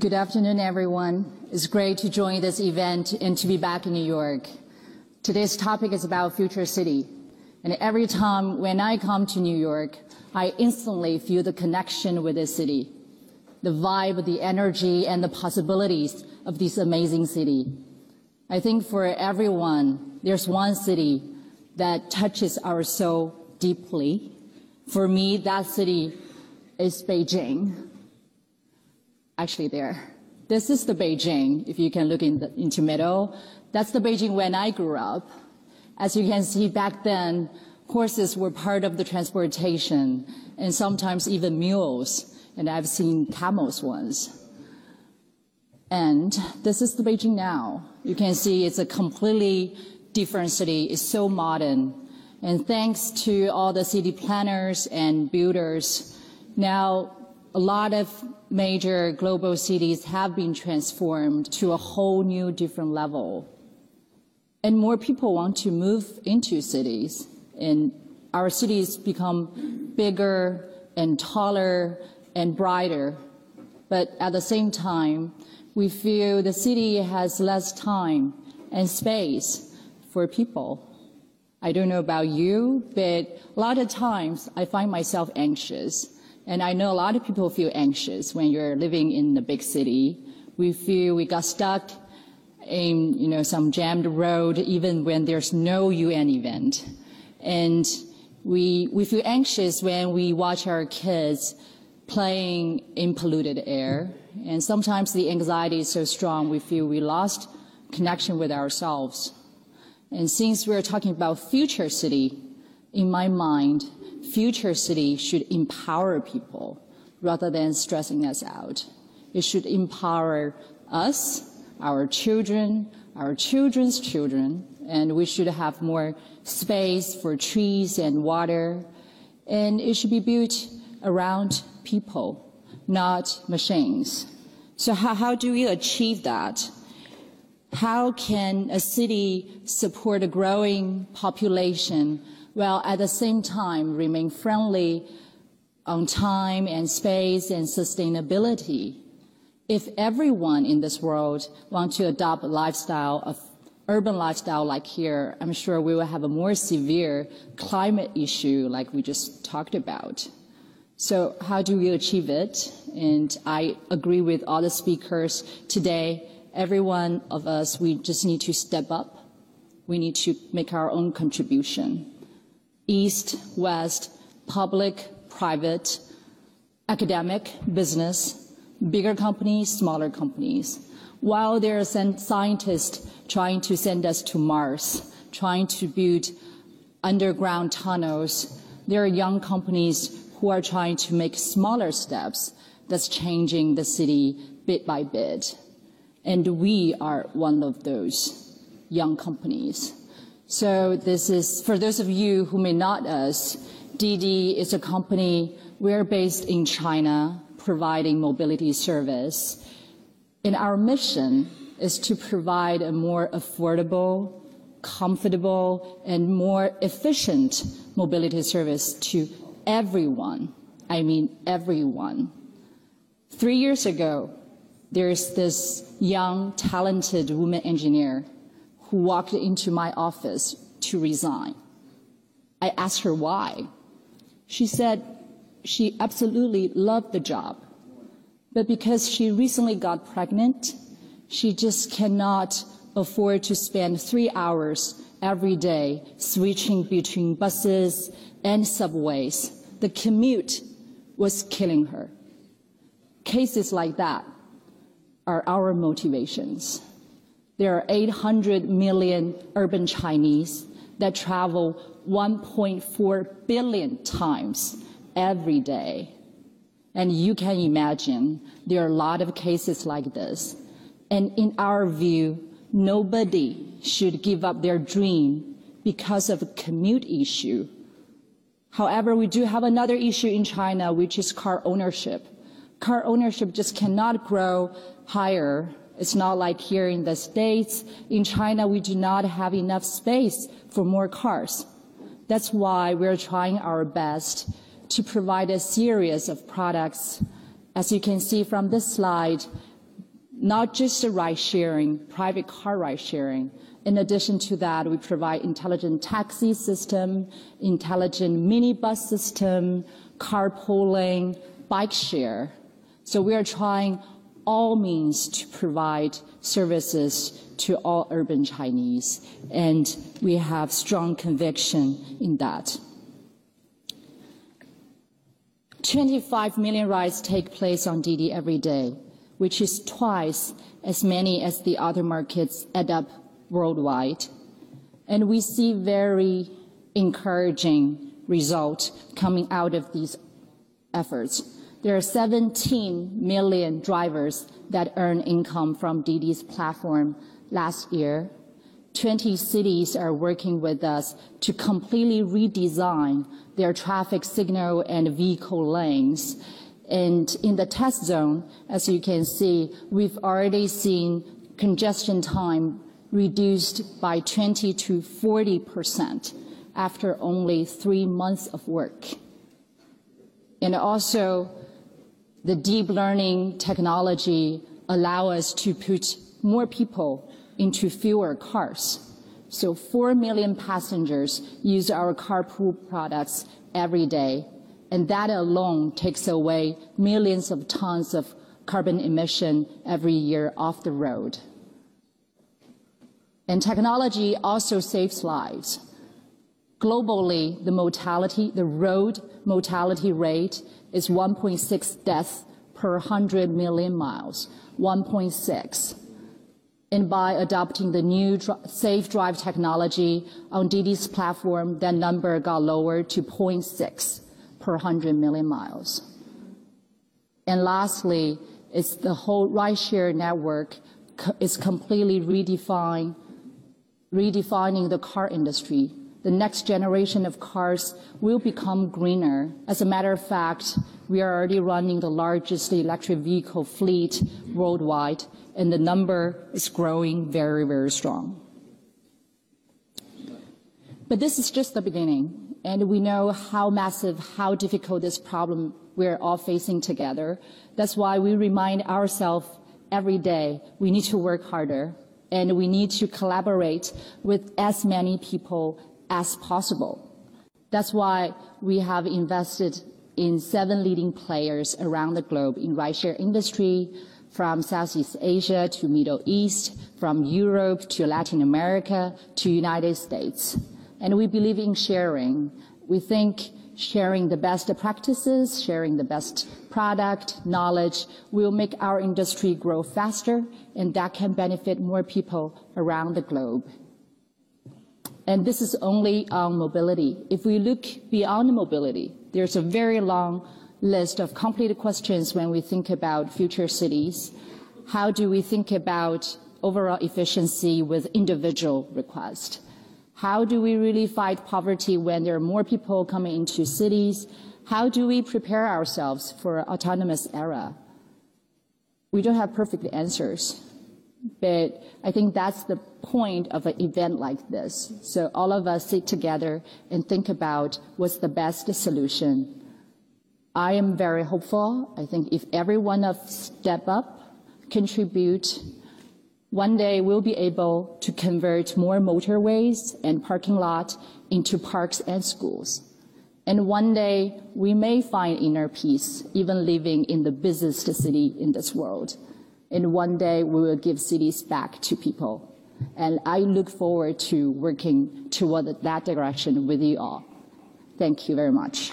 Good afternoon, everyone. It's great to join this event and to be back in New York. Today's topic is about future city. And every time when I come to New York, I instantly feel the connection with this city, the vibe, the energy, and the possibilities of this amazing city. I think for everyone, there's one city that touches our soul deeply. For me, that city is Beijing actually there. This is the Beijing, if you can look in the, into middle. That's the Beijing when I grew up. As you can see back then, horses were part of the transportation and sometimes even mules. And I've seen camels once. And this is the Beijing now. You can see it's a completely different city. It's so modern. And thanks to all the city planners and builders, now a lot of major global cities have been transformed to a whole new different level. And more people want to move into cities and our cities become bigger and taller and brighter. But at the same time, we feel the city has less time and space for people. I don't know about you, but a lot of times I find myself anxious and I know a lot of people feel anxious when you're living in a big city. We feel we got stuck in, you know, some jammed road even when there's no UN event. And we, we feel anxious when we watch our kids playing in polluted air. And sometimes the anxiety is so strong we feel we lost connection with ourselves. And since we're talking about future city, in my mind, future city should empower people rather than stressing us out. It should empower us, our children, our children's children, and we should have more space for trees and water. And it should be built around people, not machines. So how, how do we achieve that? How can a city support a growing population while at the same time remain friendly on time and space and sustainability. If everyone in this world wants to adopt a lifestyle of urban lifestyle like here, I'm sure we will have a more severe climate issue like we just talked about. So how do we achieve it? And I agree with all the speakers today. Every one of us, we just need to step up. We need to make our own contribution east, west, public, private, academic, business, bigger companies, smaller companies. While there are scientists trying to send us to Mars, trying to build underground tunnels, there are young companies who are trying to make smaller steps that's changing the city bit by bit. And we are one of those young companies. So this is, for those of you who may not us, Didi is a company, we're based in China, providing mobility service. And our mission is to provide a more affordable, comfortable, and more efficient mobility service to everyone. I mean everyone. Three years ago, there's this young, talented woman engineer who walked into my office to resign. I asked her why. She said she absolutely loved the job, but because she recently got pregnant, she just cannot afford to spend three hours every day switching between buses and subways. The commute was killing her. Cases like that are our motivations. There are 800 million urban Chinese that travel 1.4 billion times every day. And you can imagine there are a lot of cases like this. And in our view, nobody should give up their dream because of a commute issue. However, we do have another issue in China, which is car ownership. Car ownership just cannot grow higher it's not like here in the States. In China, we do not have enough space for more cars. That's why we're trying our best to provide a series of products. As you can see from this slide, not just the ride sharing, private car ride sharing. In addition to that, we provide intelligent taxi system, intelligent minibus system, carpooling, bike share. So we are trying all means to provide services to all urban Chinese, and we have strong conviction in that. 25 million rides take place on Didi every day, which is twice as many as the other markets add up worldwide. And we see very encouraging results coming out of these efforts. There are 17 million drivers that earn income from Didi's platform last year. 20 cities are working with us to completely redesign their traffic signal and vehicle lanes. And in the test zone, as you can see, we've already seen congestion time reduced by 20 to 40 percent after only three months of work. And also, the deep learning technology allow us to put more people into fewer cars. So 4 million passengers use our carpool products every day, and that alone takes away millions of tons of carbon emission every year off the road. And technology also saves lives. Globally, the mortality, the road mortality rate is 1.6 deaths per 100 million miles, 1.6 and by adopting the new safe drive technology on Didi's platform, that number got lowered to 0.6 per 100 million miles. And lastly, it's the whole rideshare network is completely redefining the car industry. The next generation of cars will become greener. As a matter of fact, we are already running the largest electric vehicle fleet worldwide, and the number is growing very, very strong. But this is just the beginning, and we know how massive, how difficult this problem we're all facing together. That's why we remind ourselves every day we need to work harder and we need to collaborate with as many people as possible. That's why we have invested in seven leading players around the globe in rideshare industry, from Southeast Asia to Middle East, from Europe to Latin America to United States. And we believe in sharing. We think sharing the best practices, sharing the best product, knowledge will make our industry grow faster and that can benefit more people around the globe. And this is only on mobility. If we look beyond mobility, there's a very long list of complicated questions when we think about future cities. How do we think about overall efficiency with individual requests? How do we really fight poverty when there are more people coming into cities? How do we prepare ourselves for an autonomous era? We don't have perfect answers, but I think that's the point of an event like this. So all of us sit together and think about what's the best solution I am very hopeful. I think if every one of step up, contribute, one day we'll be able to convert more motorways and parking lot into parks and schools. And one day we may find inner peace, even living in the busiest city in this world. And one day we will give cities back to people. And I look forward to working toward that direction with you all. Thank you very much.